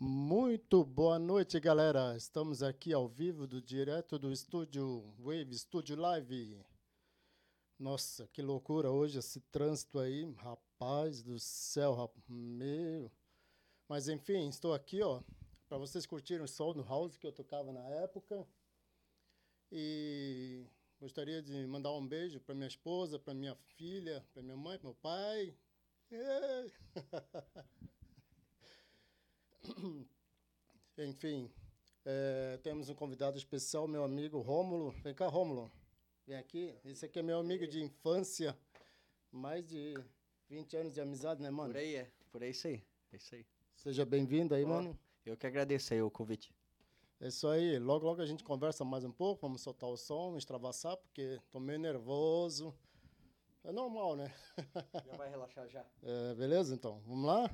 Muito boa noite, galera. Estamos aqui ao vivo, do direto do estúdio Wave Studio Live. Nossa, que loucura hoje esse trânsito aí, rapaz do céu, rap... meu. Mas enfim, estou aqui, ó, para vocês curtirem o som do house que eu tocava na época. E gostaria de mandar um beijo para minha esposa, para minha filha, para minha mãe, para meu pai. Yeah. Enfim, é, temos um convidado especial, meu amigo Rômulo. Vem cá, Rômulo. Vem aqui. Esse aqui é meu amigo de infância. Mais de 20 anos de amizade, né, mano? Por aí é. Por aí, isso aí. É isso aí. Seja bem-vindo aí, Ó, mano. Eu que agradeço aí o convite. É isso aí. Logo, logo a gente conversa mais um pouco. Vamos soltar o som, extravasar, porque tô meio nervoso. É normal, né? Já vai relaxar já. É, beleza, então? Vamos lá?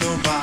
no bar.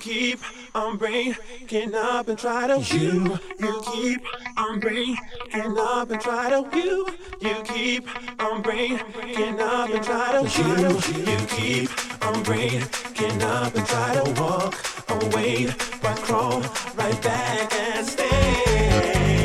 Keep on breaking up and try to you. You keep on breaking up and try to you. You keep on breaking up and try to you. You keep on breaking up and try to walk away, but crawl right back and stay.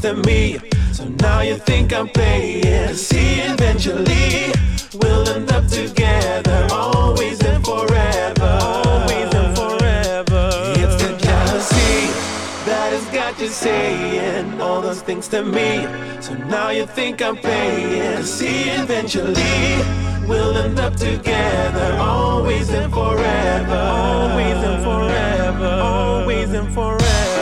Things to me. So now you think I'm playing. See, eventually we'll end up together, always and forever. Always and forever. It's the jealousy that has got you saying all those things to me. So now you think I'm playing. See, eventually we'll end up together, always and forever. Always and forever. Always and forever.